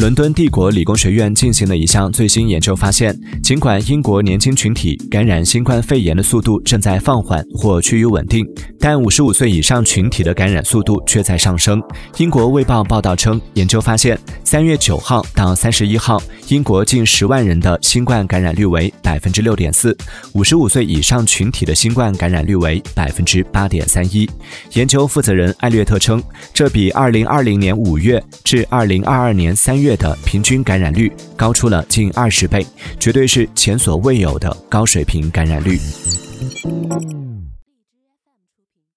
伦敦帝国理工学院进行的一项最新研究发现，尽管英国年轻群体感染新冠肺炎的速度正在放缓或趋于稳定，但五十五岁以上群体的感染速度却在上升。英国卫报报道称，研究发现，三月九号到三十一号，英国近十万人的新冠感染率为百分之六点四，五十五岁以上群体的新冠感染率为百分之八点三一。研究负责人艾略特称，这比二零二零年五月至二零二二年三月。月的平均感染率高出了近二十倍，绝对是前所未有的高水平感染率。